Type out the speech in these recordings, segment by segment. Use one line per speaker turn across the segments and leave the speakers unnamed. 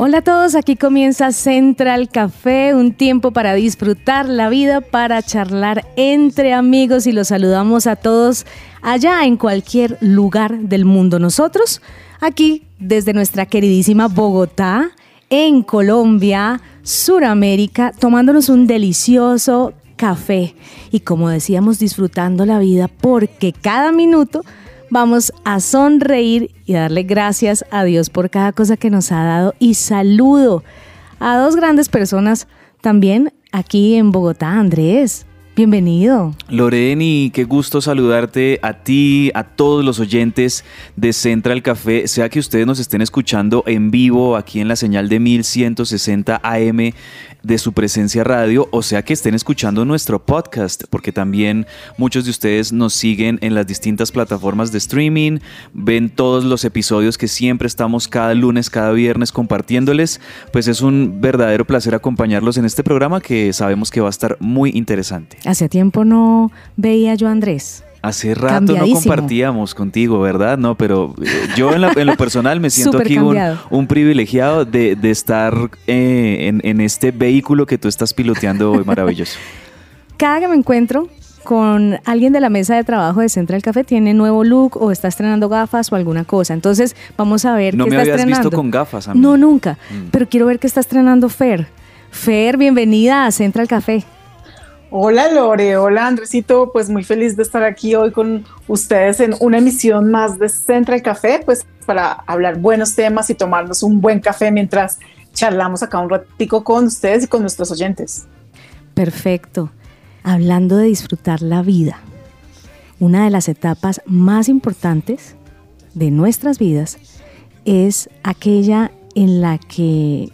Hola a todos, aquí comienza Central Café, un tiempo para disfrutar la vida, para charlar entre amigos y los saludamos a todos allá en cualquier lugar del mundo. Nosotros aquí desde nuestra queridísima Bogotá, en Colombia, Suramérica, tomándonos un delicioso café y como decíamos disfrutando la vida porque cada minuto vamos a sonreír y darle gracias a Dios por cada cosa que nos ha dado y saludo a dos grandes personas también aquí en Bogotá, Andrés. Bienvenido.
Loreni, qué gusto saludarte a ti, a todos los oyentes de Central Café, sea que ustedes nos estén escuchando en vivo aquí en la señal de 1160 AM de su presencia radio, o sea que estén escuchando nuestro podcast, porque también muchos de ustedes nos siguen en las distintas plataformas de streaming, ven todos los episodios que siempre estamos cada lunes, cada viernes compartiéndoles, pues es un verdadero placer acompañarlos en este programa que sabemos que va a estar muy interesante.
Hace tiempo no veía yo a Andrés.
Hace rato no compartíamos contigo, ¿verdad? No, pero eh, yo en, la- en lo personal me siento aquí un, privilegiado de, de estar eh, en, en este vehículo que tú estás piloteando hoy maravilloso.
Cada que me encuentro con alguien de la mesa de trabajo de Central Café tiene nuevo look o está estrenando gafas o alguna cosa. Entonces, vamos a ver
No
qué
me
está
habías visto con gafas a mí.
No, nunca.
Mm.
Pero quiero ver qué está estrenando Fer. Fer, bienvenida a Central Café.
Hola Lore, hola Andresito, pues muy feliz de estar aquí hoy con ustedes en una emisión más de Central Café, pues para hablar buenos temas y tomarnos un buen café mientras charlamos acá un ratico con ustedes y con nuestros oyentes.
Perfecto. Hablando de disfrutar la vida, una de las etapas más importantes de nuestras vidas es aquella en la que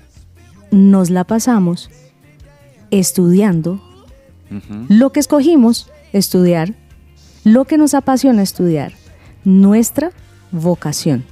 nos la pasamos estudiando Lo que escogimos estudiar, lo que nos apasiona estudiar, nuestra vocación,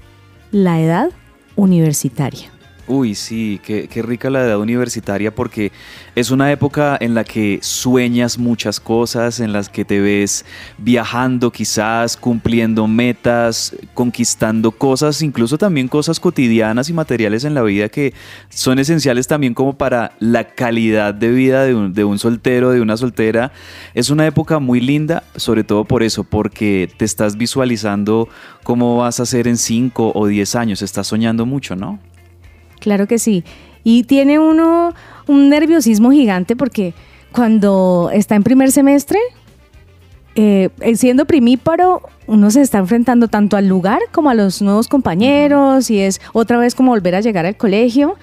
la edad universitaria.
Uy, sí, qué, qué rica la edad universitaria porque es una época en la que sueñas muchas cosas, en las que te ves viajando quizás, cumpliendo metas, conquistando cosas, incluso también cosas cotidianas y materiales en la vida que son esenciales también como para la calidad de vida de un, de un soltero, de una soltera. Es una época muy linda, sobre todo por eso, porque te estás visualizando cómo vas a ser en 5 o 10 años, estás soñando mucho, ¿no?
Claro que sí. Y tiene uno un nerviosismo gigante porque cuando está en primer semestre, eh, eh, siendo primíparo, uno se está enfrentando tanto al lugar como a los nuevos compañeros y es otra vez como volver a llegar al colegio.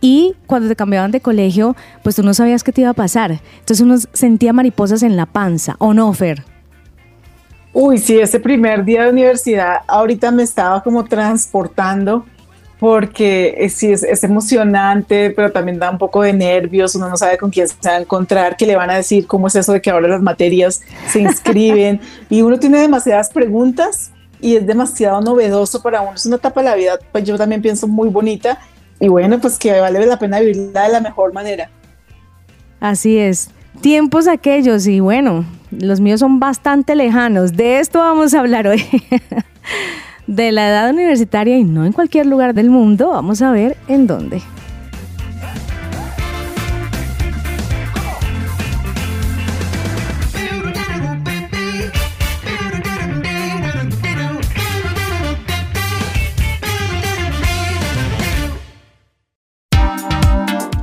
Y cuando te cambiaban de colegio, pues tú no sabías qué te iba a pasar. Entonces uno sentía mariposas en la panza, ¿o no, Fer?
Uy, sí, ese primer día de universidad ahorita me estaba como transportando porque eh, sí es, es emocionante, pero también da un poco de nervios, uno no sabe con quién se va a encontrar, qué le van a decir, cómo es eso de que ahora las materias se inscriben y uno tiene demasiadas preguntas y es demasiado novedoso para uno, es una etapa de la vida, pues yo también pienso muy bonita y bueno, pues que vale la pena vivirla de la mejor manera.
Así es. Tiempos aquellos y bueno, los míos son bastante lejanos. De esto vamos a hablar hoy. De la edad universitaria y no en cualquier lugar del mundo. Vamos a ver en dónde.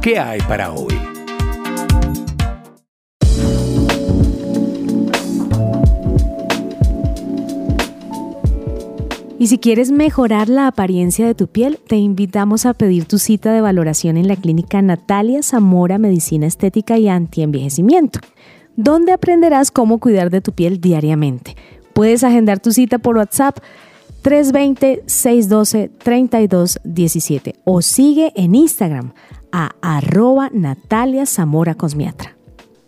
¿Qué hay para hoy?
Y si quieres mejorar la apariencia de tu piel, te invitamos a pedir tu cita de valoración en la clínica Natalia Zamora Medicina Estética y Antienvejecimiento, donde aprenderás cómo cuidar de tu piel diariamente. Puedes agendar tu cita por WhatsApp 320-612-3217 o sigue en Instagram a arroba Natalia Zamora Cosmiatra.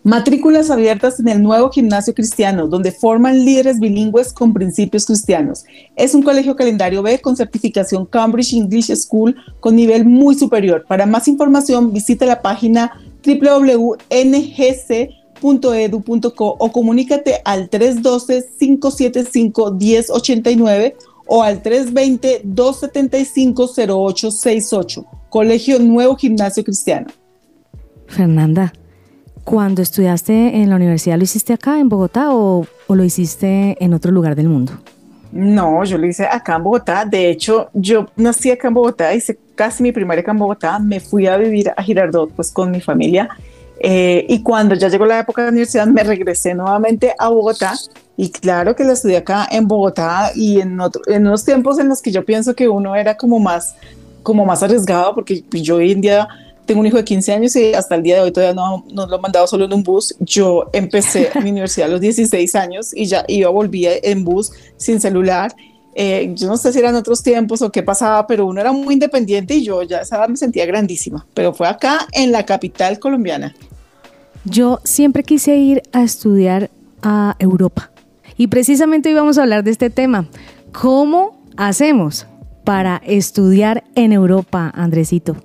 Matrículas abiertas en el nuevo gimnasio cristiano, donde forman líderes bilingües con principios cristianos. Es un colegio calendario B con certificación Cambridge English School con nivel muy superior. Para más información, visita la página www.ngc.edu.co o comunícate al 312-575-1089 o al 320-275-0868. Colegio Nuevo Gimnasio Cristiano.
Fernanda, cuando estudiaste en la universidad, ¿lo hiciste acá en Bogotá o, lo hiciste en otro lugar del mundo?
No, yo lo hice acá en Bogotá. De hecho, yo nací acá en Bogotá, hice casi mi primaria acá en Bogotá. Me fui a vivir a Girardot pues con mi familia. Eh, y cuando ya llegó la época de la universidad, me regresé nuevamente a Bogotá. Y claro que la estudié acá en Bogotá y en, otro, en unos tiempos en los que yo pienso que uno era como más, como más arriesgado, porque yo hoy en día tengo un hijo de 15 años y hasta el día de hoy todavía no, no lo he mandado solo en un bus. Yo empecé mi universidad a los 16 años y ya iba, volvía en bus sin celular. Eh, yo no sé si eran otros tiempos o qué pasaba, pero uno era muy independiente y yo ya esa me sentía grandísima. Pero fue acá en la capital colombiana.
Yo siempre quise ir a estudiar a Europa y precisamente hoy vamos a hablar de este tema. ¿Cómo hacemos para estudiar en Europa, Andresito?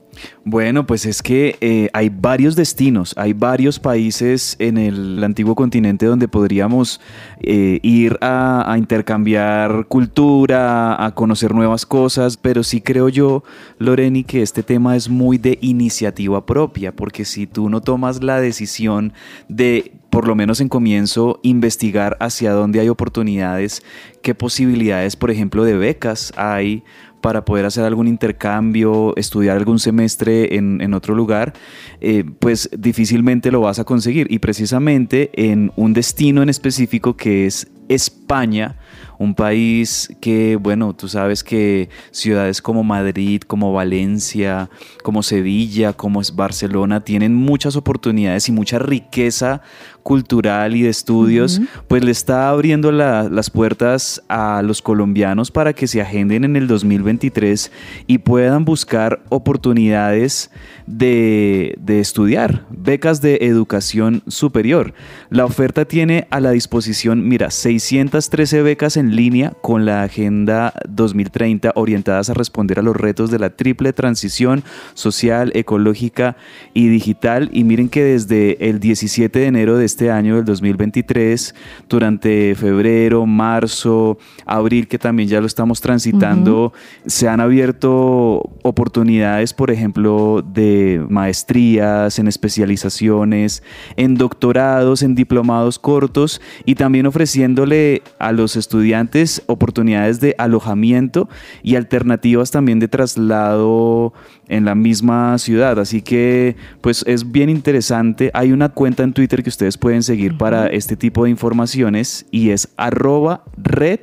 Bueno, pues es que eh, hay varios destinos, hay varios países en el antiguo continente donde podríamos eh, ir a, intercambiar cultura, a conocer nuevas cosas, pero sí creo yo, Loreni, que este tema es muy de iniciativa propia, porque si tú no tomas la decisión de por lo menos en comienzo, investigar hacia dónde hay oportunidades, qué posibilidades, por ejemplo, de becas hay para poder hacer algún intercambio, estudiar algún semestre en, otro lugar, eh, pues difícilmente lo vas a conseguir. Y precisamente en un destino en específico que es España, un país que, bueno, tú sabes que ciudades como Madrid, como Valencia, como Sevilla, como es Barcelona, tienen muchas oportunidades y mucha riqueza cultural y de estudios, pues le está abriendo las puertas a los colombianos para que se agenden en el 2023 y puedan buscar oportunidades de, de estudiar, becas de educación superior. La oferta tiene a la disposición, mira, 613 becas en línea con la Agenda 2030 orientadas a responder a los retos de la triple transición social, ecológica y digital. Y miren que desde el 17 de enero de este año, del 2023, durante febrero, marzo, abril, que también ya lo estamos transitando, se han abierto oportunidades, por ejemplo, de maestrías, en especializaciones, en doctorados, en diplomados cortos y también ofreciéndole a los estudiantes oportunidades de alojamiento y alternativas también de traslado en la misma ciudad. Así que pues es bien interesante. Hay una cuenta en Twitter que ustedes pueden seguir para este tipo de informaciones y es arroba red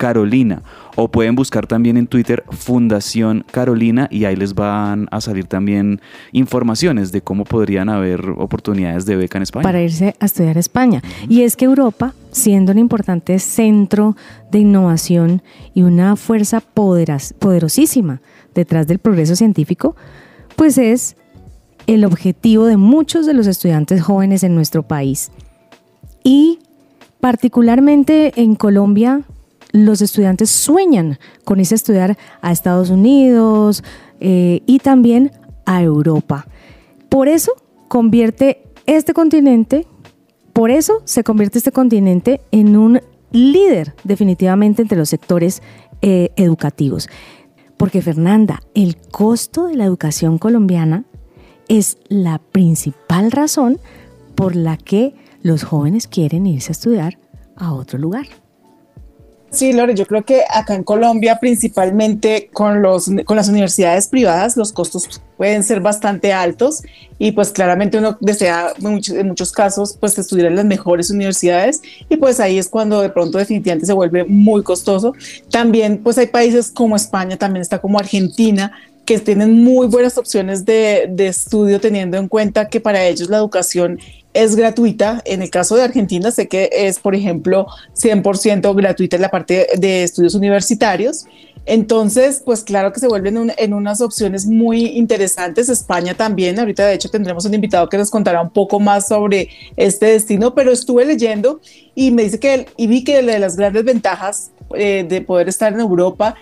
Carolina. O pueden buscar también en Twitter Fundación Carolina y ahí les van a salir también informaciones de cómo podrían haber oportunidades de beca en España.
Para irse a estudiar a España. Y es que Europa, siendo un importante centro de innovación y una fuerza poderosísima detrás del progreso científico, pues es el objetivo de muchos de los estudiantes jóvenes en nuestro país. Y particularmente en Colombia, los estudiantes sueñan con irse a estudiar a Estados Unidos eh, y también a Europa. Por eso convierte este continente, por eso se convierte este continente en un líder definitivamente entre los sectores eh, educativos. Porque Fernanda, el costo de la educación colombiana es la principal razón por la que los jóvenes quieren irse a estudiar a otro lugar.
Sí, Lore, yo creo que acá en Colombia, principalmente con, los, con las universidades privadas, los costos pueden ser bastante altos y pues claramente uno desea en muchos, casos pues estudiar en las mejores universidades y pues ahí es cuando de pronto definitivamente se vuelve muy costoso. También pues hay países como España, también está como Argentina, que tienen muy buenas opciones de, de, estudio teniendo en cuenta que para ellos la educación es gratuita. En el caso de Argentina, sé que es, por ejemplo, 100% gratuita en la parte de estudios universitarios. Entonces, pues claro que se vuelven en unas opciones muy interesantes. España también, ahorita de hecho tendremos un invitado que nos contará un poco más sobre este destino, pero estuve leyendo y me dice que, y vi que de las grandes ventajas eh, de poder estar en Europa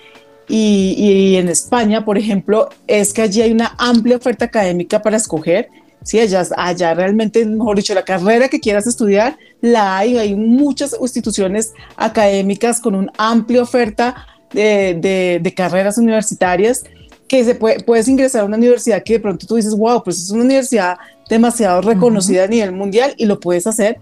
y, y, en España, por ejemplo, es que allí hay una amplia oferta académica para escoger. Sí, allá, allá realmente, mejor dicho, la carrera que quieras estudiar, la hay. Hay muchas instituciones académicas con una amplia oferta de, de, carreras universitarias que se puede, puedes ingresar a una universidad que de pronto tú dices, wow, pues es una universidad demasiado reconocida a nivel mundial y lo puedes hacer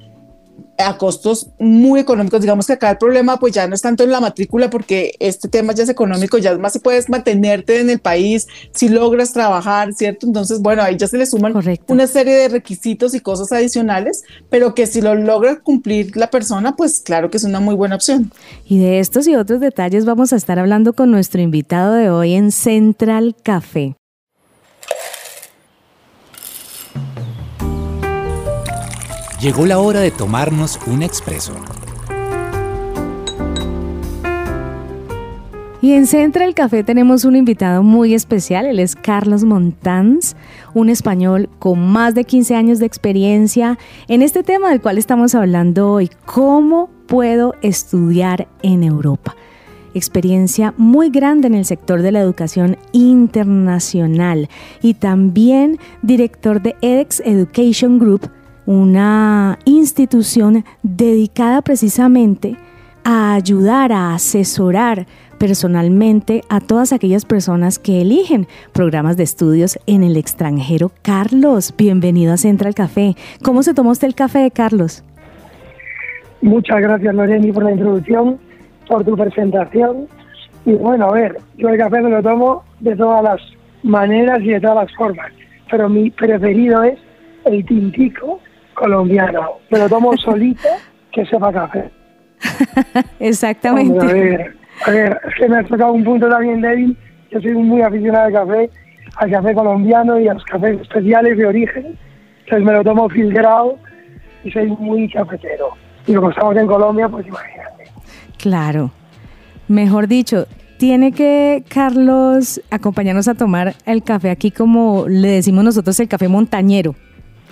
a costos muy económicos. Digamos que acá el problema pues ya no es tanto en la matrícula porque este tema ya es económico, ya más si puedes mantenerte en el país, si logras trabajar, ¿cierto? Entonces, bueno, ahí ya se le suman una serie de requisitos y cosas adicionales, pero que si lo logra cumplir la persona, pues claro que es una muy buena opción.
Y de estos y otros detalles vamos a estar hablando con nuestro invitado de hoy en Central Café.
Llegó la hora de tomarnos un expreso.
Y en Central Café tenemos un invitado muy especial, él es Carlos Montans, un español con más de 15 años de experiencia en este tema del cual estamos hablando hoy, cómo puedo estudiar en Europa. Experiencia muy grande en el sector de la educación internacional y también director de edX Education Group, una institución dedicada precisamente a ayudar, a asesorar personalmente a todas aquellas personas que eligen programas de estudios en el extranjero. Carlos, bienvenido a Central Café. ¿Cómo se tomó usted el café, Carlos?
Muchas gracias, Loreni, por la introducción, por tu presentación. Y bueno, a ver, yo el café me lo tomo de todas las maneras y de todas las formas, pero mi preferido es el tintico colombiano. Me lo tomo solito que sepa café.
Exactamente.
a, ver, a ver, es que me ha tocado un punto también débil. Yo soy muy aficionado al café, al café colombiano y a los cafés especiales de origen. Entonces me lo tomo filtrado y soy muy cafetero. Y como estamos en Colombia, pues imagínate.
Claro. Mejor dicho, tiene que Carlos acompañarnos a tomar el café aquí como le decimos nosotros el café montañero.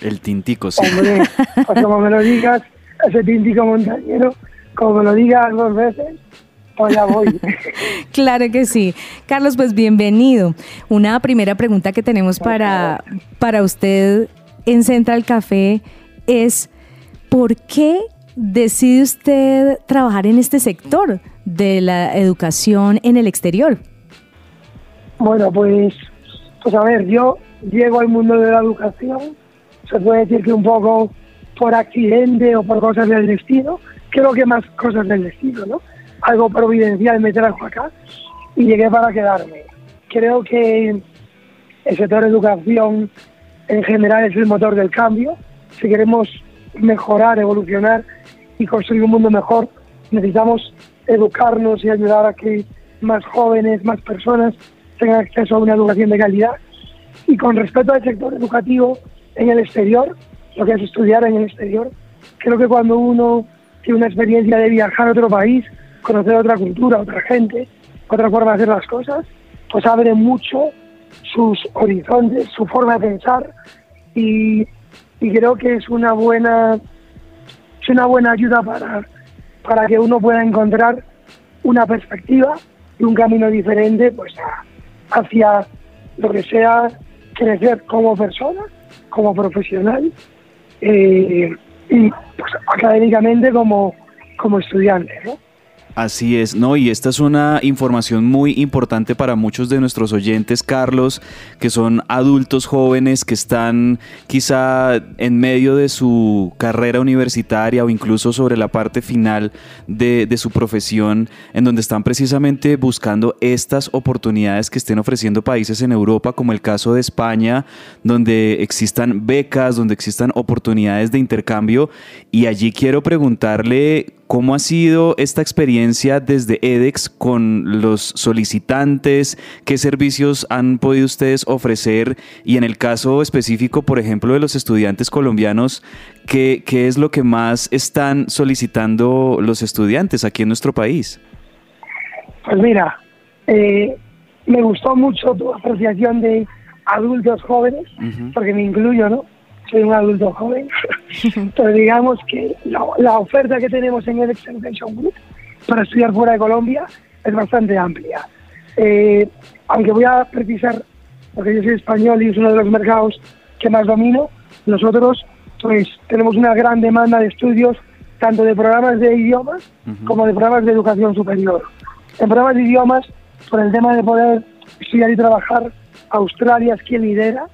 El tintico, sí.
Hombre, pues como me lo digas, ese tintico montañero, como me lo digas dos veces, pues ya voy.
claro que sí. Carlos, pues bienvenido. Una primera pregunta que tenemos para, para usted en Central Café es, ¿por qué decide usted trabajar en este sector de la educación en el exterior?
Bueno, pues, pues a ver, yo llego al mundo de la educación se puede decir que un poco por accidente o por cosas del destino, creo que más cosas del destino, ¿no? Algo providencial me trajo acá y llegué para quedarme. Creo que el sector de educación en general es el motor del cambio. Si queremos mejorar, evolucionar y construir un mundo mejor, necesitamos educarnos y ayudar a que más jóvenes, más personas tengan acceso a una educación de calidad. Y con respecto al sector educativo, en el exterior, lo que es estudiar en el exterior. Creo que cuando uno tiene una experiencia de viajar a otro país, conocer otra cultura, otra gente, otra forma de hacer las cosas, pues abre mucho sus horizontes, su forma de pensar y, creo que es una buena es una buena ayuda para, para que uno pueda encontrar una perspectiva y un camino diferente pues hacia lo que sea crecer como persona como profesional eh, y pues, académicamente como, como estudiante. ¿no?
Así es, ¿no? Y esta es una información muy importante para muchos de nuestros oyentes, Carlos, que son adultos jóvenes que están quizá en medio de su carrera universitaria o incluso sobre la parte final de, su profesión, en donde están precisamente buscando estas oportunidades que estén ofreciendo países en Europa, como el caso de España, donde existan becas, donde existan oportunidades de intercambio. Y allí quiero preguntarle ¿Cómo ha sido esta experiencia desde EDEX con los solicitantes? ¿Qué servicios han podido ustedes ofrecer? Y en el caso específico, por ejemplo, de los estudiantes colombianos, ¿qué, qué es lo que más están solicitando los estudiantes aquí en nuestro país?
Pues mira, eh, me gustó mucho tu apreciación de adultos jóvenes, porque me incluyo, ¿no? Soy un adulto joven. Pero digamos que la, la oferta que tenemos en el Extension Group para estudiar fuera de Colombia es bastante amplia. Eh, aunque voy a precisar, porque yo soy español y es uno de los mercados que más domino, nosotros pues tenemos una gran demanda de estudios, tanto de programas de idiomas como de programas de educación superior. En programas de idiomas, por el tema de poder estudiar y trabajar, Australia es quien lidera,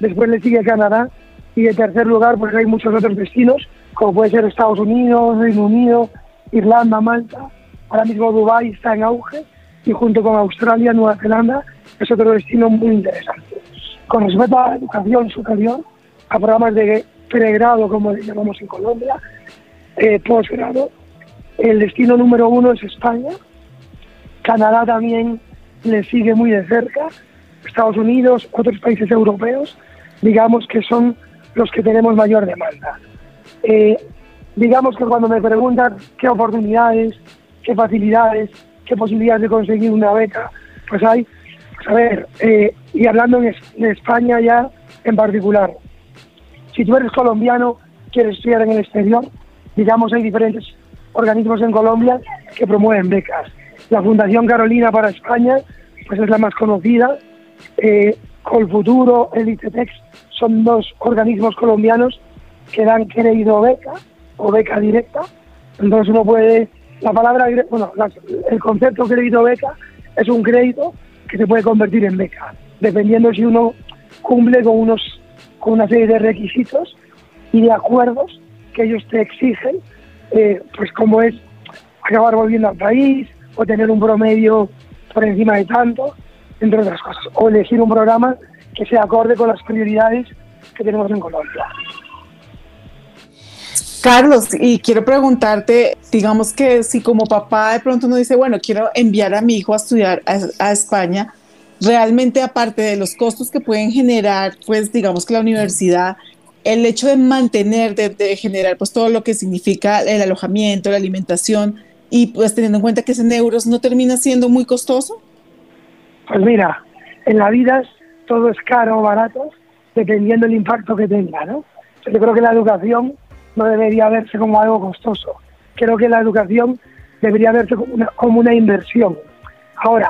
después le sigue Canadá y en tercer lugar pues hay muchos otros destinos, como puede ser Estados Unidos, Reino Unido, Irlanda, Malta, ahora mismo Dubái está en auge y junto con Australia, Nueva Zelanda es otro destino muy interesante. Con respecto a la educación superior, a programas de pregrado, como le llamamos en Colombia, eh, posgrado, el destino número uno es España, Canadá también le sigue muy de cerca, Estados Unidos, otros países europeos, digamos que son los que tenemos mayor demanda. Eh, digamos que cuando me preguntan qué oportunidades, qué facilidades, qué posibilidades de conseguir una beca, pues hay, pues a ver, eh, y hablando en, España ya en particular, si tú eres colombiano, quieres estudiar en el exterior, digamos hay diferentes organismos en Colombia que promueven becas. La Fundación Carolina para España, pues es la más conocida. Eh, Colfuturo, el son dos organismos colombianos que dan crédito beca o beca directa. Entonces uno puede, la palabra, bueno, el concepto crédito beca es un crédito que se puede convertir en beca, dependiendo si uno cumple con unos con una serie de requisitos y de acuerdos que ellos te exigen, eh, pues como es acabar volviendo al país o tener un promedio por encima de tanto, entre otras cosas, o elegir un programa que sea acorde con las prioridades que tenemos en Colombia.
Carlos, y quiero preguntarte, digamos que si como papá de pronto uno dice, bueno, quiero enviar a mi hijo a estudiar a, España, realmente aparte de los costos que pueden generar, pues digamos que la universidad, el hecho de mantener, de, generar pues todo lo que significa el alojamiento, la alimentación, y pues teniendo en cuenta que es en euros, ¿no termina siendo muy costoso?
Pues mira, en la vida todo es caro o barato, dependiendo del impacto que tenga, ¿no? Yo creo que la educación no debería verse como algo costoso. Creo que la educación debería verse como una, inversión. Ahora,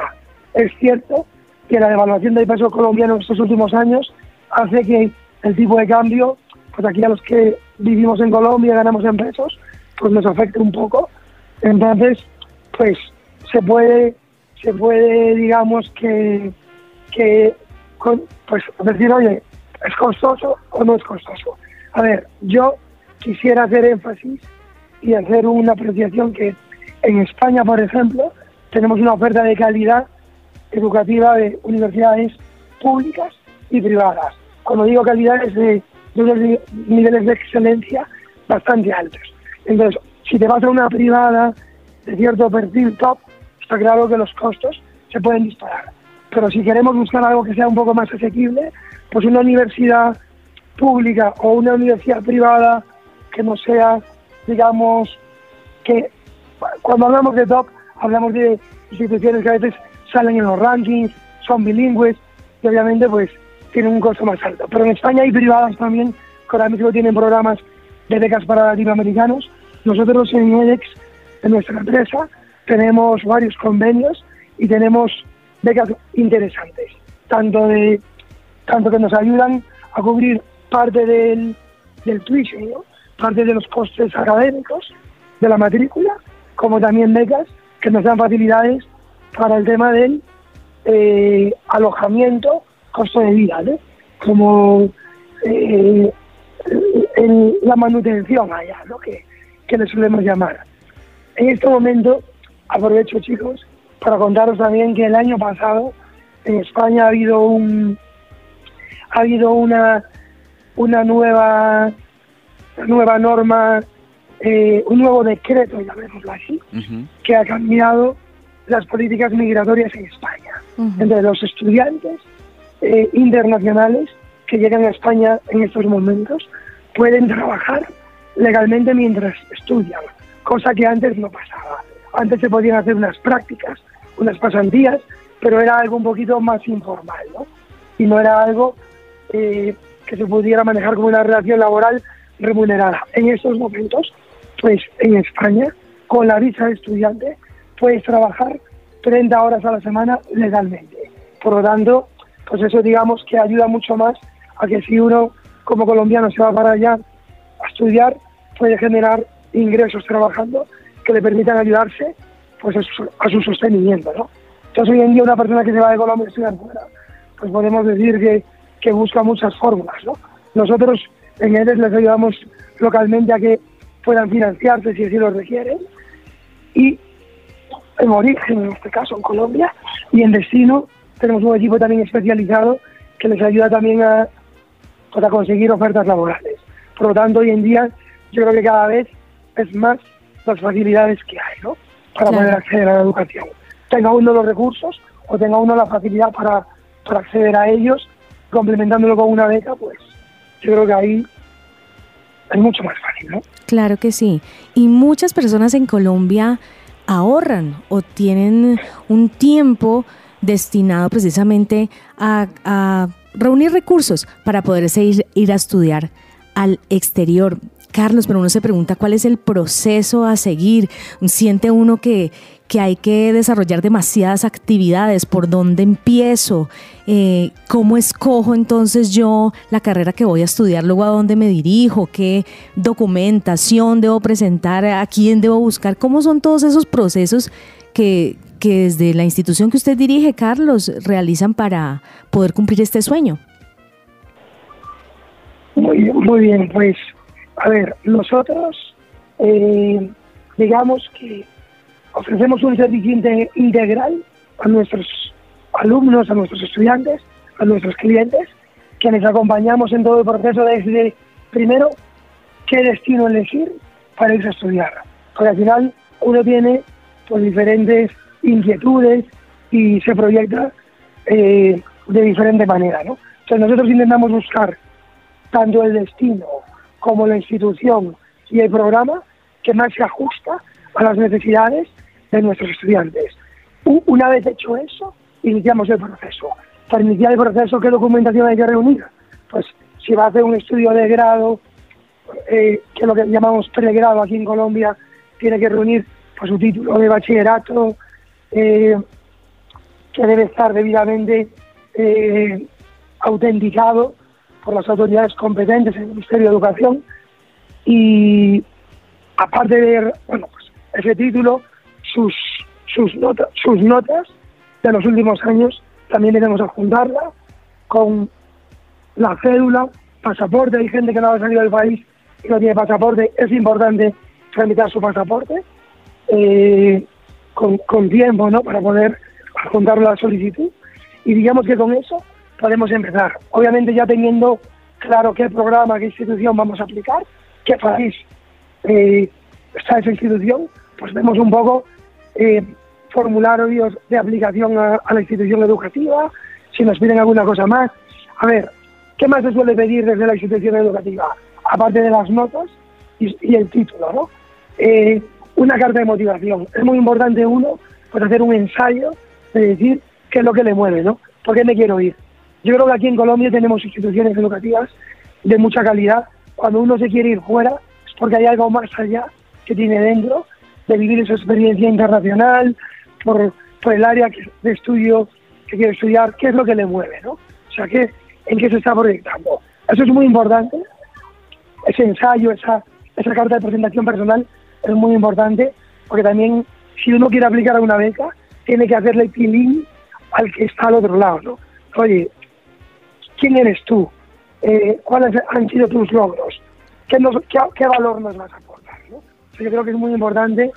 es cierto que la devaluación del peso colombiano en estos últimos años hace que el tipo de cambio, pues aquí a los que vivimos en Colombia ganamos en pesos, pues nos afecte un poco. Entonces, pues se puede, se puede, digamos que, que pues decir, oye, ¿es costoso o no es costoso? A ver, yo quisiera hacer énfasis y hacer una apreciación que en España, por ejemplo, tenemos una oferta de calidad educativa de universidades públicas y privadas. Cuando digo calidad es de, unos niveles de excelencia bastante altos. Entonces, si te vas a una privada de cierto perfil top, está claro que los costos se pueden disparar. Pero si queremos buscar algo que sea un poco más asequible, pues una universidad pública o una universidad privada que no sea, digamos, que cuando hablamos de top, hablamos de instituciones que a veces salen en los rankings, son bilingües y obviamente pues tienen un costo más alto. Pero en España hay privadas también que ahora mismo tienen programas de becas para latinoamericanos. Nosotros en EDEX, en nuestra empresa, tenemos varios convenios y tenemos becas interesantes, tanto de tanto que nos ayudan a cubrir parte del, del tuition, ¿no? parte de los costes académicos de la matrícula, como también becas que nos dan facilidades para el tema del eh, alojamiento, costo de vida, como eh, la manutención allá, ¿no? que, que le solemos llamar. En este momento, aprovecho chicos, para contaros también que el año pasado en España ha habido un ha habido una una nueva nueva norma, eh, un nuevo decreto, llamémoslo así, que ha cambiado las políticas migratorias en España. Entre los estudiantes eh, internacionales que llegan a España en estos momentos pueden trabajar legalmente mientras estudian, cosa que antes no pasaba. Antes se podían hacer unas prácticas, unas pasantías, pero era algo un poquito más informal, ¿no? Y no era algo eh, que se pudiera manejar como una relación laboral remunerada. En estos momentos, pues en España, con la visa de estudiante, puedes trabajar 30 horas a la semana legalmente. Por lo tanto, pues eso digamos que ayuda mucho más a que si uno como colombiano se va para allá a estudiar, puede generar ingresos trabajando que le permitan ayudarse pues a su, a su sostenimiento, ¿no? Entonces hoy en día una persona que se va de Colombia a estudiar fuera, pues podemos decir que, que busca muchas fórmulas, ¿no? Nosotros en EDES les ayudamos localmente a que puedan financiarse si así lo requieren y en origen, en este caso en Colombia, y en destino tenemos un equipo también especializado que les ayuda también a, pues, a conseguir ofertas laborales. Por lo tanto, hoy en día yo creo que cada vez es más las facilidades que hay, ¿no? Para
Claro.
poder acceder a la educación. Tenga uno los recursos o tenga uno la facilidad para, para acceder a ellos, complementándolo con una beca, pues yo creo que ahí es mucho más fácil, ¿no?
Claro que sí. Y muchas personas en Colombia ahorran o tienen un tiempo destinado precisamente a, a reunir recursos para poderse ir, ir a estudiar al exterior. Carlos, pero uno se pregunta cuál es el proceso a seguir. Siente uno que, que hay que desarrollar demasiadas actividades, por dónde empiezo, Eh, cómo escojo entonces yo la carrera que voy a estudiar, luego a dónde me dirijo, qué documentación debo presentar, a quién debo buscar, cómo son todos esos procesos que, que desde la institución que usted dirige, Carlos, realizan para poder cumplir este sueño.
Muy, muy bien, pues, a ver, nosotros, eh, digamos que ofrecemos un servicio inte- integral a nuestros alumnos, a nuestros estudiantes, a nuestros clientes, que les acompañamos en todo el proceso desde, primero, qué destino elegir para irse a estudiar. Porque al final uno tiene pues, diferentes inquietudes y se proyecta eh, de diferente manera, ¿no? Entonces nosotros intentamos buscar tanto el destino como la institución y el programa que más se ajusta a las necesidades de nuestros estudiantes. Una vez hecho eso, iniciamos el proceso. Para iniciar el proceso, ¿qué documentación hay que reunir? Pues si va a hacer un estudio de grado, eh, que es lo que llamamos pregrado aquí en Colombia, tiene que reunir pues, su título de bachillerato, eh, que debe estar debidamente eh, autenticado por las autoridades competentes en el Ministerio de Educación y aparte de bueno pues ese título sus sus notas sus notas de los últimos años también debemos adjuntarla con la cédula pasaporte hay gente que no ha salido del país y no tiene pasaporte es importante tramitar su pasaporte eh, con, con tiempo ¿no? para poder adjuntar la solicitud y digamos que con eso podemos empezar. Obviamente ya teniendo claro qué programa, qué institución vamos a aplicar, qué país eh, está esa institución, pues vemos un poco eh, formularios de aplicación a, la institución educativa, si nos piden alguna cosa más. A ver, ¿qué más se suele pedir desde la institución educativa? Aparte de las notas y, y el título, ¿no? Eh, una carta de motivación. Es muy importante uno, pues hacer un ensayo de decir qué es lo que le mueve, ¿no? ¿Por qué me quiero ir? Yo creo que aquí en Colombia tenemos instituciones educativas de mucha calidad. Cuando uno se quiere ir fuera es porque hay algo más allá que tiene dentro de vivir esa experiencia internacional, por, el área de estudio que quiere estudiar, qué es lo que le mueve, ¿no? O sea, qué, en qué se está proyectando. Eso es muy importante. Ese ensayo, esa, esa carta de presentación personal es muy importante porque también si uno quiere aplicar a una beca, tiene que hacerle feeling al que está al otro lado, ¿no? Oye, ¿quién eres tú? Eh, ¿Cuáles han sido tus logros? ¿Qué, valor nos vas a aportar? ¿no? Yo creo que es muy importante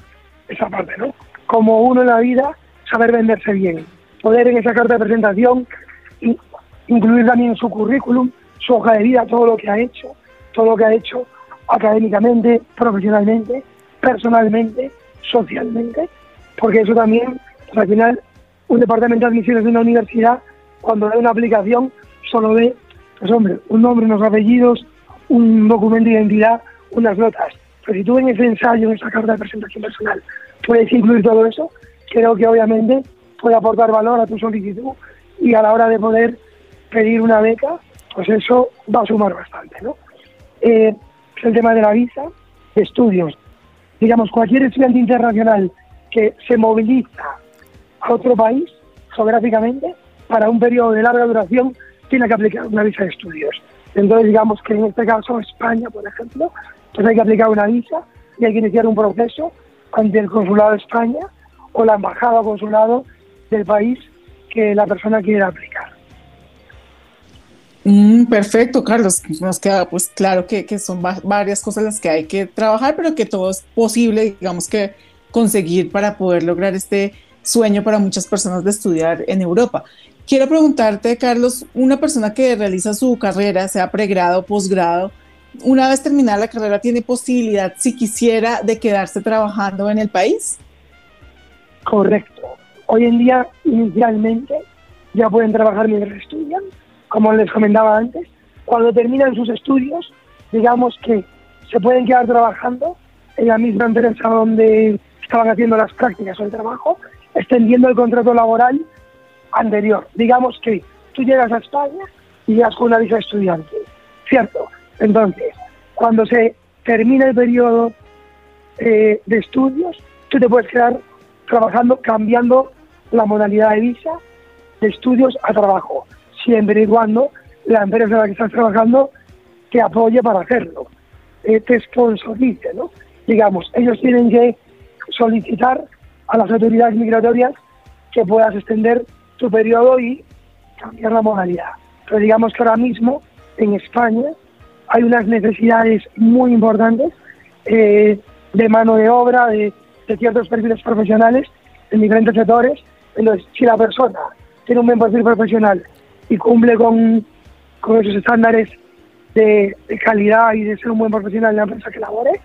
esa parte, ¿no? Como uno en la vida, saber venderse bien. Poder en esa carta de presentación in- incluir también su currículum, su hoja de vida, todo lo que ha hecho, todo lo que ha hecho académicamente, profesionalmente, personalmente, socialmente, porque eso también, pues, al final, un departamento de admisiones de una universidad, cuando ve una aplicación, solo ve, pues hombre, un nombre, unos apellidos, un documento de identidad, unas notas. Pero si tú en ese ensayo, en esa carta de presentación personal, puedes incluir todo eso, creo que obviamente puede aportar valor a tu solicitud y a la hora de poder pedir una beca, pues eso va a sumar bastante, ¿no? Eh, el tema de la visa estudios. Digamos, cualquier estudiante internacional que se moviliza a otro país geográficamente para un periodo de larga duración tiene que aplicar una visa de estudios. Entonces, digamos que en este caso España, por ejemplo, pues hay que aplicar una visa y hay que iniciar un proceso ante el consulado de España o la embajada o consulado del país que la persona quiera aplicar.
Mm, perfecto, Carlos. Nos queda pues claro que, que son varias cosas las que hay que trabajar, pero que todo es posible, digamos que conseguir para poder lograr este sueño para muchas personas de estudiar en Europa. Quiero preguntarte, Carlos, una persona que realiza su carrera, sea pregrado o posgrado, una vez terminada la carrera, ¿tiene posibilidad, si quisiera, de quedarse trabajando en el país?
Correcto. Hoy en día, inicialmente, ya pueden trabajar mientras estudian, como les comentaba antes. Cuando terminan sus estudios, digamos que se pueden quedar trabajando en la misma empresa donde estaban haciendo las prácticas o el trabajo, extendiendo el contrato laboral anterior. Digamos que tú llegas a España y llegas con una visa estudiante, ¿cierto? Entonces, cuando se termina el periodo eh, de estudios, tú te puedes quedar trabajando, cambiando la modalidad de visa de estudios a trabajo, siempre y cuando la empresa en la que estás trabajando te apoye para hacerlo, eh, te sponsorice, ¿no? Digamos, ellos tienen que solicitar a las autoridades migratorias que puedas extender tu periodo y cambiar la modalidad. Pero digamos que ahora mismo en España hay unas necesidades muy importantes eh, de mano de obra, de, ciertos perfiles profesionales en diferentes sectores. Entonces, si la persona tiene un buen perfil profesional y cumple con, esos estándares de, calidad y de ser un buen profesional en la empresa que labore,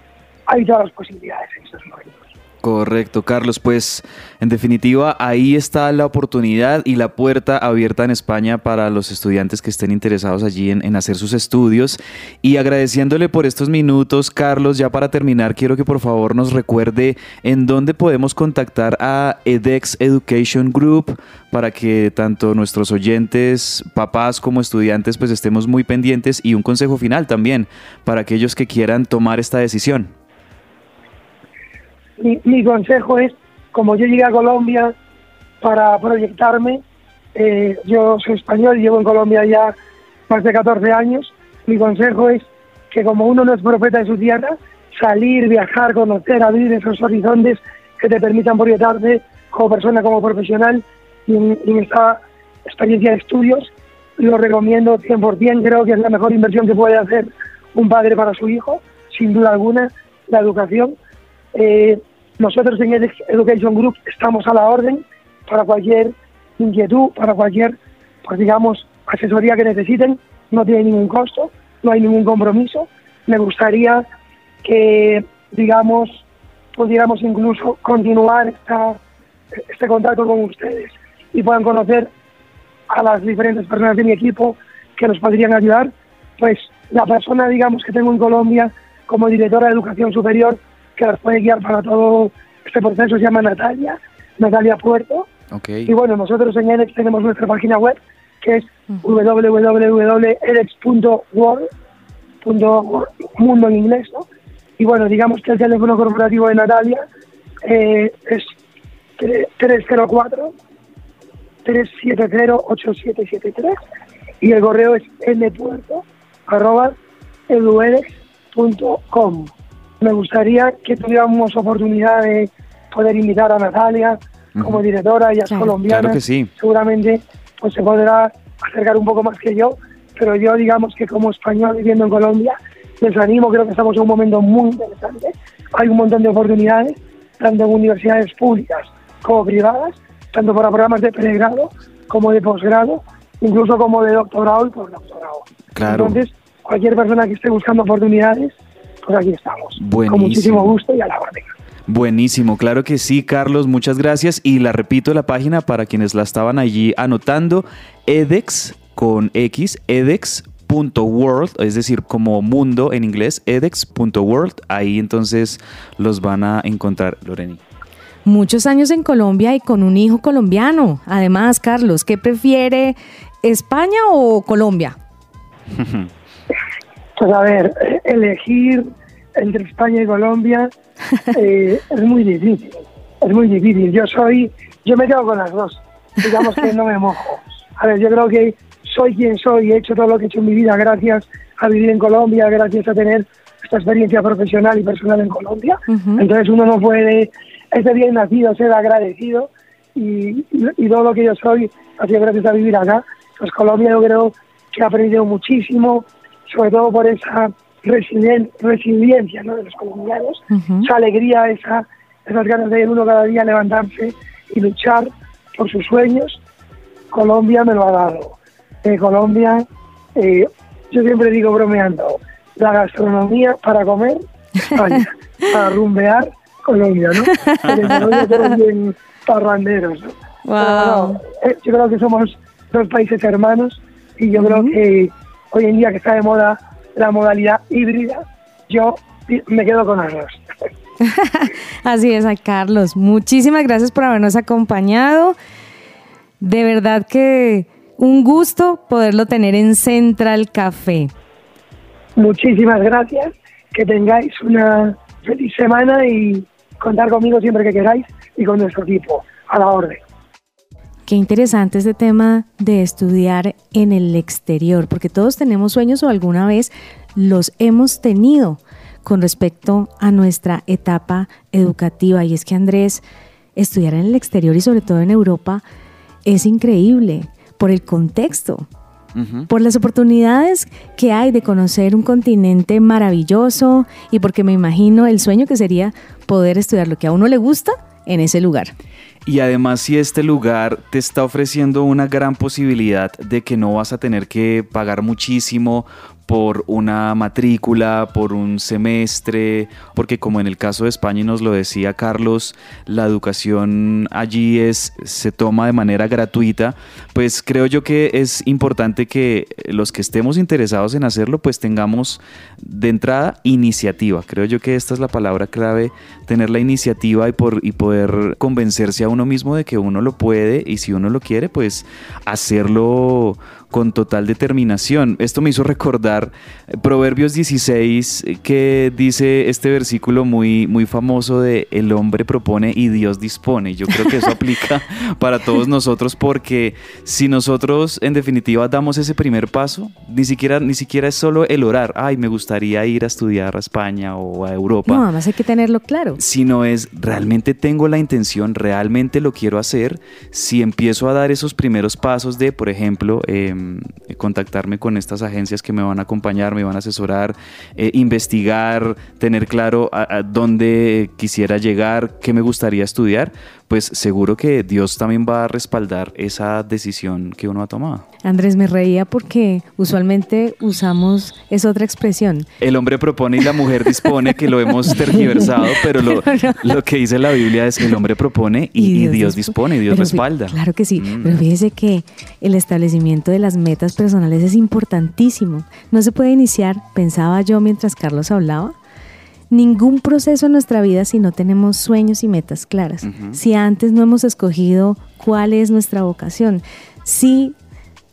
hay todas las posibilidades en estos momentos.
Correcto, Carlos. Pues en definitiva, ahí está la oportunidad y la puerta abierta en España para los estudiantes que estén interesados allí en, hacer sus estudios. Y agradeciéndole por estos minutos, Carlos, ya para terminar, quiero que por favor nos recuerde en dónde podemos contactar a EDEX Education Group para que tanto nuestros oyentes, papás como estudiantes, pues estemos muy pendientes y un consejo final también para aquellos que quieran tomar esta decisión
mi, consejo es, como yo llegué a Colombia para proyectarme, eh, yo soy español, llevo en Colombia ya más de 14 años, mi consejo es que como uno no es profeta de su tierra, salir, viajar, conocer, abrir esos horizontes que te permitan proyectarte como persona, como profesional y en, esta experiencia de estudios, lo recomiendo 100%, creo que es la mejor inversión que puede hacer un padre para su hijo, sin duda alguna, la educación eh, nosotros en Education Group estamos a la orden para cualquier inquietud, para cualquier, pues digamos, asesoría que necesiten. No tiene ningún costo, no hay ningún compromiso. Me gustaría que, digamos, pudiéramos incluso continuar este contacto con ustedes y puedan conocer a las diferentes personas de mi equipo que nos podrían ayudar. Pues la persona, digamos, que tengo en Colombia como directora de educación superior que las puede guiar para todo este proceso, se llama Natalia, Natalia Puerto. Y bueno, nosotros en EDEX tenemos nuestra página web, que es www.edex.world, mundo en inglés, ¿no? Y bueno, digamos que el teléfono corporativo de Natalia eh, es 304 370 8773 y el correo es npuerto arroba eduedex.com me gustaría que tuviéramos oportunidad de poder invitar a Natalia como directora, ella es colombiana.
Claro que sí.
Seguramente pues se podrá acercar un poco más que yo, pero yo digamos que como español viviendo en Colombia, les animo, creo que estamos en un momento muy interesante. Hay un montón de oportunidades, tanto en universidades públicas como privadas, tanto para programas de pregrado como de posgrado, incluso como de doctorado y postdoctorado.
Claro.
Entonces, cualquier persona que esté buscando oportunidades, pues aquí estamos. Con muchísimo gusto y a la orden.
Buenísimo, claro que sí, Carlos, muchas gracias. Y la repito la página para quienes la estaban allí anotando, edex con x, edex edex.world, es decir, como mundo en inglés, edex.world. Ahí entonces los van a encontrar, Loreni.
Muchos años en Colombia y con un hijo colombiano. Además, Carlos, ¿qué prefiere, España o Colombia?
Pues a ver, elegir entre España y Colombia eh, es muy difícil. Es muy difícil. Yo soy, yo me quedo con las dos. Digamos que no me mojo. A ver, yo creo que soy quien soy, he hecho todo lo que he hecho en mi vida gracias a vivir en Colombia, gracias a tener esta experiencia profesional y personal en Colombia. Entonces uno no puede, es bien nacido, ser agradecido y, y, todo lo que yo soy ha sido gracias a vivir acá. Pues Colombia yo creo que ha aprendido muchísimo, sobre todo por esa resiliencia ¿no? de los colombianos, esa alegría, esa, esas ganas de uno cada día levantarse y luchar por sus sueños. Colombia me lo ha dado. Eh, Colombia, eh, yo siempre digo bromeando, la gastronomía para comer, España, para rumbear, Colombia, ¿no? Colombia bien parranderos.
Wow.
Eh, yo creo que somos dos países hermanos y yo creo que hoy en día que está de moda la modalidad híbrida, yo me quedo con arroz.
Así es, Carlos. Muchísimas gracias por habernos acompañado. De verdad que un gusto poderlo tener en Central Café.
Muchísimas gracias. Que tengáis una feliz semana y contar conmigo siempre que queráis y con nuestro equipo. A la orden.
Qué interesante este tema de estudiar en el exterior, porque todos tenemos sueños o alguna vez los hemos tenido con respecto a nuestra etapa educativa. Y es que Andrés, estudiar en el exterior y sobre todo en Europa es increíble por el contexto, por las oportunidades que hay de conocer un continente maravilloso y porque me imagino el sueño que sería poder estudiar lo que a uno le gusta en ese lugar.
Y además si este lugar te está ofreciendo una gran posibilidad de que no vas a tener que pagar muchísimo por una matrícula, por un semestre, porque como en el caso de España y nos lo decía Carlos, la educación allí es se toma de manera gratuita, pues creo yo que es importante que los que estemos interesados en hacerlo, pues tengamos de entrada iniciativa. Creo yo que esta es la palabra clave, tener la iniciativa y por y poder convencerse a uno mismo de que uno lo puede y si uno lo quiere, pues hacerlo con total determinación. Esto me hizo recordar eh, Proverbios 16 eh, que dice este versículo muy, muy famoso de el hombre propone y Dios dispone. Yo creo que eso aplica para todos nosotros porque si nosotros en definitiva damos ese primer paso, ni siquiera, ni siquiera es solo el orar, ay, me gustaría ir a estudiar a España o a Europa.
No, además hay que tenerlo claro.
Sino es, realmente tengo la intención, realmente lo quiero hacer, si empiezo a dar esos primeros pasos de, por ejemplo, eh, contactarme con estas agencias que me van a acompañar, me van a asesorar, eh, investigar, tener claro a, dónde quisiera llegar, qué me gustaría estudiar, pues seguro que Dios también va a respaldar esa decisión que uno ha tomado.
Andrés, me reía porque usualmente usamos es otra expresión.
El hombre propone y la mujer dispone, que lo hemos tergiversado, pero lo, lo que dice la Biblia es el hombre propone y, Dios, dispone, y Dios respalda.
Claro que sí, mm. pero fíjese que el establecimiento de las metas personales es importantísimo. No se puede iniciar, pensaba yo mientras Carlos hablaba, ningún proceso en nuestra vida si no tenemos sueños y metas claras. Si antes no hemos escogido cuál es nuestra vocación. Si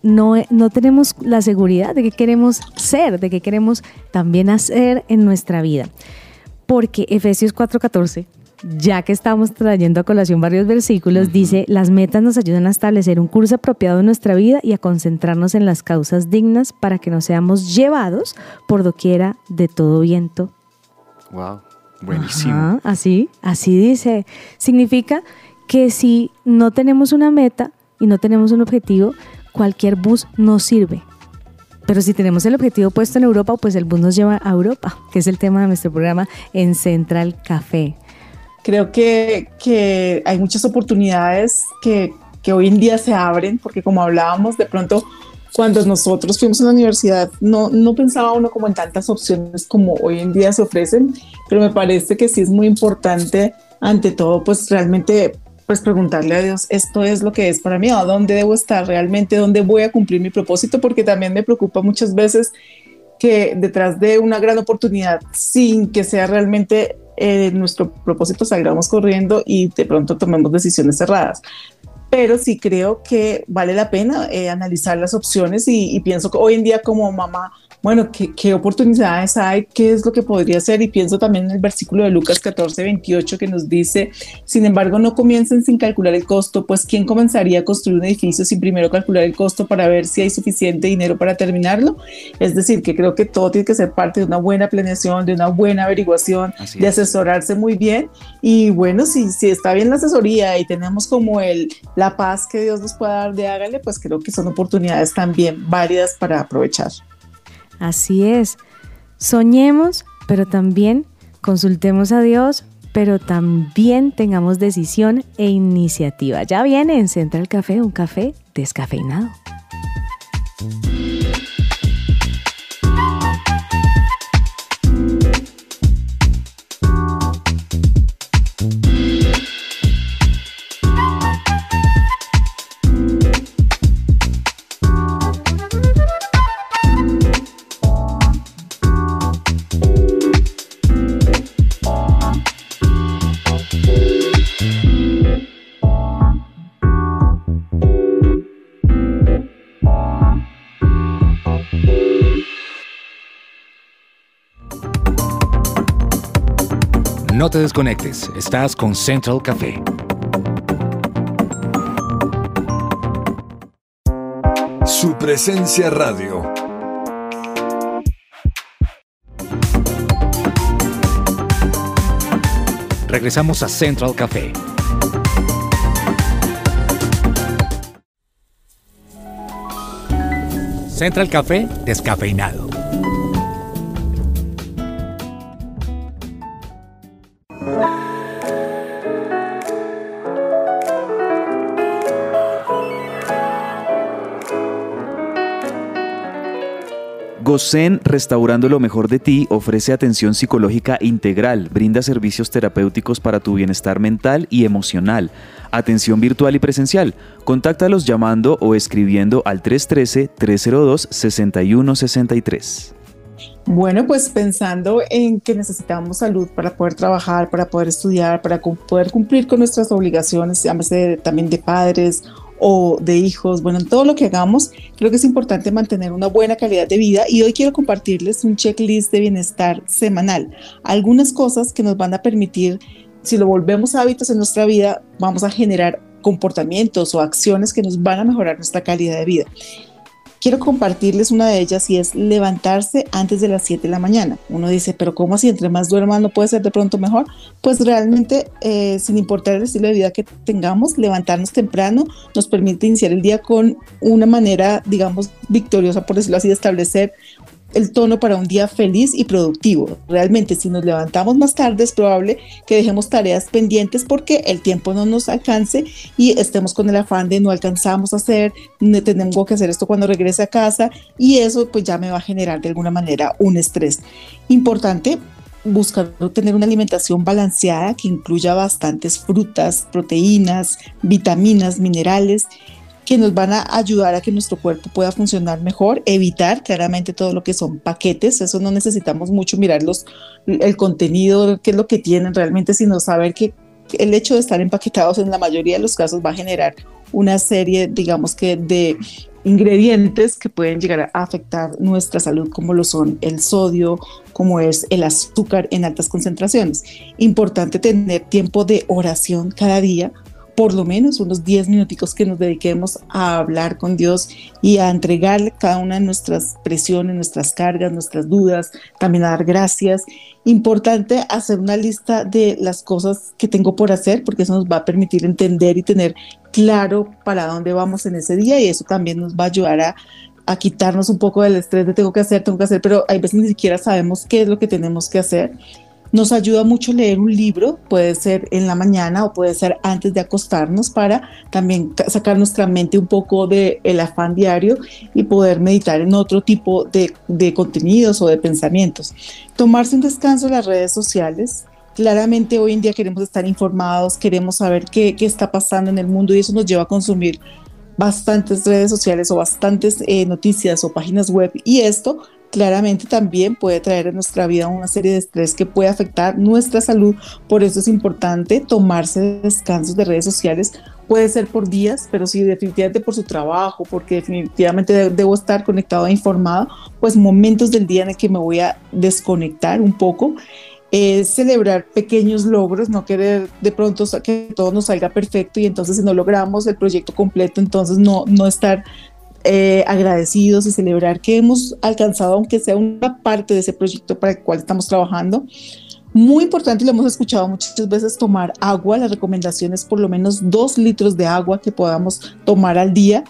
no, no tenemos la seguridad de qué queremos ser, de qué queremos también hacer en nuestra vida. Porque Efesios 4:14 ya que estamos trayendo a colación varios versículos, dice, las metas nos ayudan a establecer un curso apropiado en nuestra vida y a concentrarnos en las causas dignas para que no seamos llevados por doquiera de todo viento
Wow, buenísimo.
así, así dice. Significa que si no tenemos una meta y no tenemos un objetivo, cualquier bus nos sirve. Pero si tenemos el objetivo puesto en Europa, pues el bus nos lleva a Europa, que es el tema de nuestro programa en Central Café.
Creo que, que hay muchas oportunidades que, que hoy en día se abren, porque como hablábamos, de pronto cuando nosotros fuimos a la universidad no, no pensaba uno como en tantas opciones como hoy en día se ofrecen, pero me parece que sí es muy importante ante todo pues realmente pues preguntarle a Dios, esto es lo que es para mí, a dónde debo estar realmente, dónde voy a cumplir mi propósito, porque también me preocupa muchas veces que detrás de una gran oportunidad, sin que sea realmente eh, nuestro propósito, salgamos corriendo y de pronto tomemos decisiones cerradas pero sí creo que vale la pena eh, analizar las opciones y, y, pienso que hoy en día como mamá bueno, ¿qué, oportunidades hay, qué es lo que podría ser. Y pienso también en el versículo de Lucas 14, 28 que nos dice, sin embargo, no comiencen sin calcular el costo, pues ¿quién comenzaría a construir un edificio sin primero calcular el costo para ver si hay suficiente dinero para terminarlo? Es decir, que creo que todo tiene que ser parte de una buena planeación, de una buena averiguación, de asesorarse muy bien. Y bueno, si, si está bien la asesoría y tenemos como el, la paz que Dios nos pueda dar de hágale, pues creo que son oportunidades también válidas para aprovechar.
Así es. Soñemos, pero también consultemos a Dios, pero también tengamos decisión e iniciativa. Ya viene en Central Café un café descafeinado.
No te desconectes, estás con Central Café.
Su presencia radio.
Regresamos a Central Café. Central Café descafeinado.
GOSEN Restaurando lo Mejor de Ti ofrece atención psicológica integral, brinda servicios terapéuticos para tu bienestar mental y emocional, atención virtual y presencial. Contáctalos llamando o escribiendo al 313-302-6163.
Bueno, pues pensando en que necesitamos salud para poder trabajar, para poder estudiar, para poder cumplir con nuestras obligaciones, llámese también de padres o de hijos, bueno, en todo lo que hagamos, creo que es importante mantener una buena calidad de vida y hoy quiero compartirles un checklist de bienestar semanal, algunas cosas que nos van a permitir, si lo volvemos hábitos en nuestra vida, vamos a generar comportamientos o acciones que nos van a mejorar nuestra calidad de vida. Quiero compartirles una de ellas y es levantarse antes de las 7 de la mañana. Uno dice, pero ¿cómo así? Entre más duermas no puede ser de pronto mejor. Pues realmente, eh, sin importar el estilo de vida que tengamos, levantarnos temprano nos permite iniciar el día con una manera, digamos, victoriosa, por decirlo así, de establecer el tono para un día feliz y productivo. Realmente si nos levantamos más tarde es probable que dejemos tareas pendientes porque el tiempo no nos alcance y estemos con el afán de no alcanzamos a hacer, no tenemos que hacer esto cuando regrese a casa y eso pues ya me va a generar de alguna manera un estrés. Importante buscar tener una alimentación balanceada que incluya bastantes frutas, proteínas, vitaminas, minerales que nos van a ayudar a que nuestro cuerpo pueda funcionar mejor, evitar claramente todo lo que son paquetes, eso no necesitamos mucho mirar los, el contenido, qué es lo que tienen realmente, sino saber que el hecho de estar empaquetados en la mayoría de los casos va a generar una serie, digamos que, de ingredientes que pueden llegar a afectar nuestra salud, como lo son el sodio, como es el azúcar en altas concentraciones. Importante tener tiempo de oración cada día por lo menos unos 10 minuticos que nos dediquemos a hablar con Dios y a entregarle cada una de nuestras presiones, nuestras cargas, nuestras dudas, también a dar gracias. Importante hacer una lista de las cosas que tengo por hacer, porque eso nos va a permitir entender y tener claro para dónde vamos en ese día y eso también nos va a ayudar a, a quitarnos un poco del estrés de tengo que hacer, tengo que hacer, pero hay veces ni siquiera sabemos qué es lo que tenemos que hacer nos ayuda mucho leer un libro, puede ser en la mañana o puede ser antes de acostarnos para también sacar nuestra mente un poco del el afán diario y poder meditar en otro tipo de, de contenidos o de pensamientos. Tomarse un descanso en las redes sociales, Claramente hoy en día queremos estar informados, queremos saber qué, qué está pasando en el mundo y eso nos lleva a consumir bastantes redes sociales o bastantes eh, noticias o páginas web y esto claramente también puede traer en nuestra vida una serie de estrés que puede afectar nuestra salud. Por eso es importante tomarse descansos de redes sociales. Puede ser por días, pero sí definitivamente por su trabajo, porque definitivamente debo estar conectado e informado, pues momentos del día en el que me voy a desconectar un poco es celebrar pequeños logros, no querer de pronto que todo nos salga perfecto y entonces si no logramos el proyecto completo, entonces no, no estar eh, agradecidos y celebrar que hemos alcanzado, aunque sea una parte de ese proyecto para el cual estamos trabajando. Muy importante, lo hemos escuchado muchas veces, tomar agua. La recomendación es por lo menos dos litros de agua que podamos tomar al día.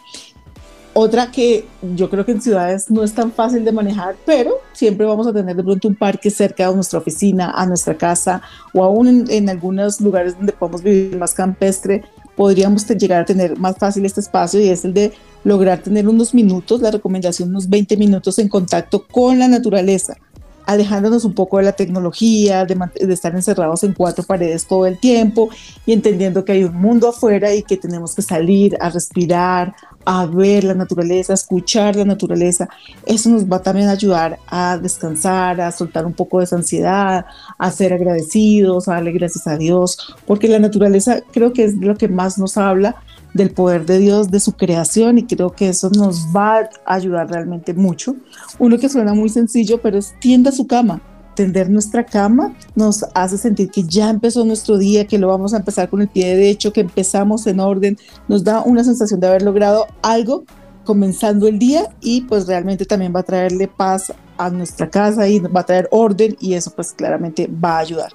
Otra que yo creo que en ciudades no es tan fácil de manejar, pero siempre vamos a tener de pronto un parque cerca de nuestra oficina, a nuestra casa o aún en, en algunos lugares donde podemos vivir más campestre, podríamos llegar a tener más fácil este espacio y es el de lograr tener unos minutos, la recomendación unos 20 minutos en contacto con la naturaleza, alejándonos un poco de la tecnología, de, de, estar encerrados en cuatro paredes todo el tiempo y entendiendo que hay un mundo afuera y que tenemos que salir a respirar, a ver la naturaleza, a escuchar la naturaleza. Eso nos va también a ayudar a descansar, a soltar un poco de esa ansiedad, a ser agradecidos, a darle gracias a Dios, porque la naturaleza creo que es lo que más nos habla del poder de Dios, de su creación, y creo que eso nos va a ayudar realmente mucho. Uno que suena muy sencillo, pero es tienda su cama tender nuestra cama nos hace sentir que ya empezó nuestro día, que lo vamos a empezar con el pie derecho, que empezamos en orden, nos da una sensación de haber logrado algo comenzando el día y pues realmente también va a traerle paz a nuestra casa y va a traer orden y eso pues claramente va a ayudar.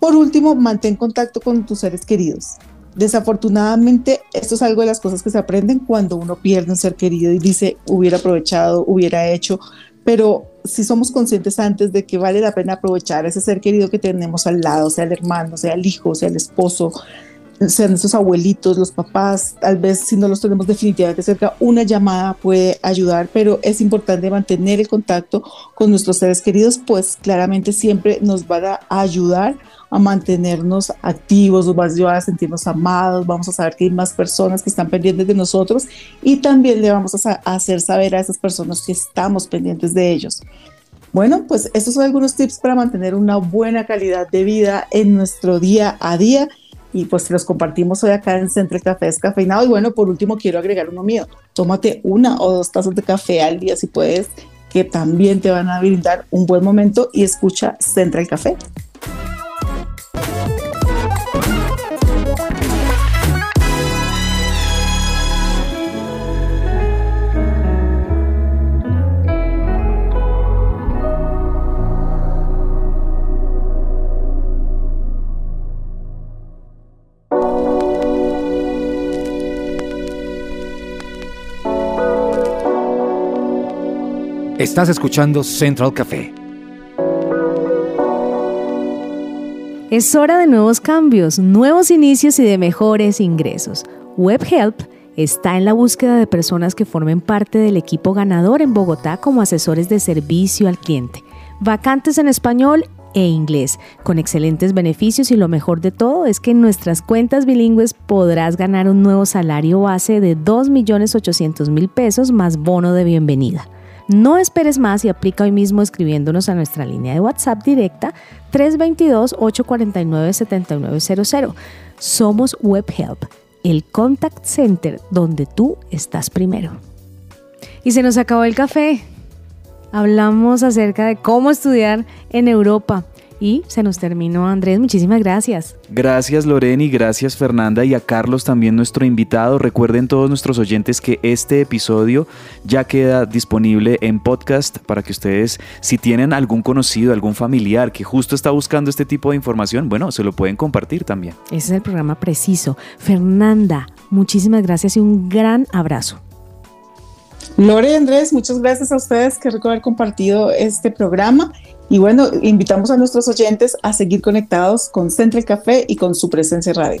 Por último, mantén contacto con tus seres queridos. Desafortunadamente, esto es algo de las cosas que se aprenden cuando uno pierde un ser querido y dice, hubiera aprovechado, hubiera hecho, pero si somos conscientes antes de que vale la pena aprovechar ese ser querido que tenemos al lado, sea el hermano, sea el hijo, sea el esposo, sean esos abuelitos, los papás, tal vez si no los tenemos definitivamente cerca, una llamada puede ayudar, pero es importante mantener el contacto con nuestros seres queridos, pues claramente siempre nos van a ayudar a mantenernos activos, nos a ayudar a sentirnos amados, vamos a saber que hay más personas que están pendientes de nosotros y también le vamos a, hacer saber a esas personas que estamos pendientes de ellos. Bueno, pues estos son algunos tips para mantener una buena calidad de vida en nuestro día a día y pues los compartimos hoy acá en Centro Café Descafeinado. Y bueno, por último quiero agregar uno mío. Tómate una o dos tazas de café al día si puedes, que también te van a brindar un buen momento y escucha Central Café.
Estás escuchando Central Café.
Es hora de nuevos cambios, nuevos inicios y de mejores ingresos. WebHelp está en la búsqueda de personas que formen parte del equipo ganador en Bogotá como asesores de servicio al cliente. Vacantes en español e inglés, con excelentes beneficios y lo mejor de todo es que en nuestras cuentas bilingües podrás ganar un nuevo salario base de 2.800.000 pesos más bono de bienvenida. No esperes más y aplica hoy mismo escribiéndonos a nuestra línea de WhatsApp directa 322-849-7900. Somos WebHelp, el contact center donde tú estás primero. Y se nos acabó el café. Hablamos acerca de cómo estudiar en Europa y se nos terminó, Andrés. Muchísimas gracias.
Gracias, Lorena, y gracias, Fernanda, y a Carlos también, nuestro invitado. Recuerden todos nuestros oyentes que este episodio ya queda disponible en podcast para que ustedes, si tienen algún conocido, algún familiar que justo está buscando este tipo de información, bueno, se lo pueden compartir también.
Ese es el programa preciso. Fernanda, muchísimas gracias y un gran abrazo.
Lore y Andrés, muchas gracias a ustedes que haber compartido este programa y bueno, invitamos a nuestros oyentes a seguir conectados con Central Café y con su presencia radio.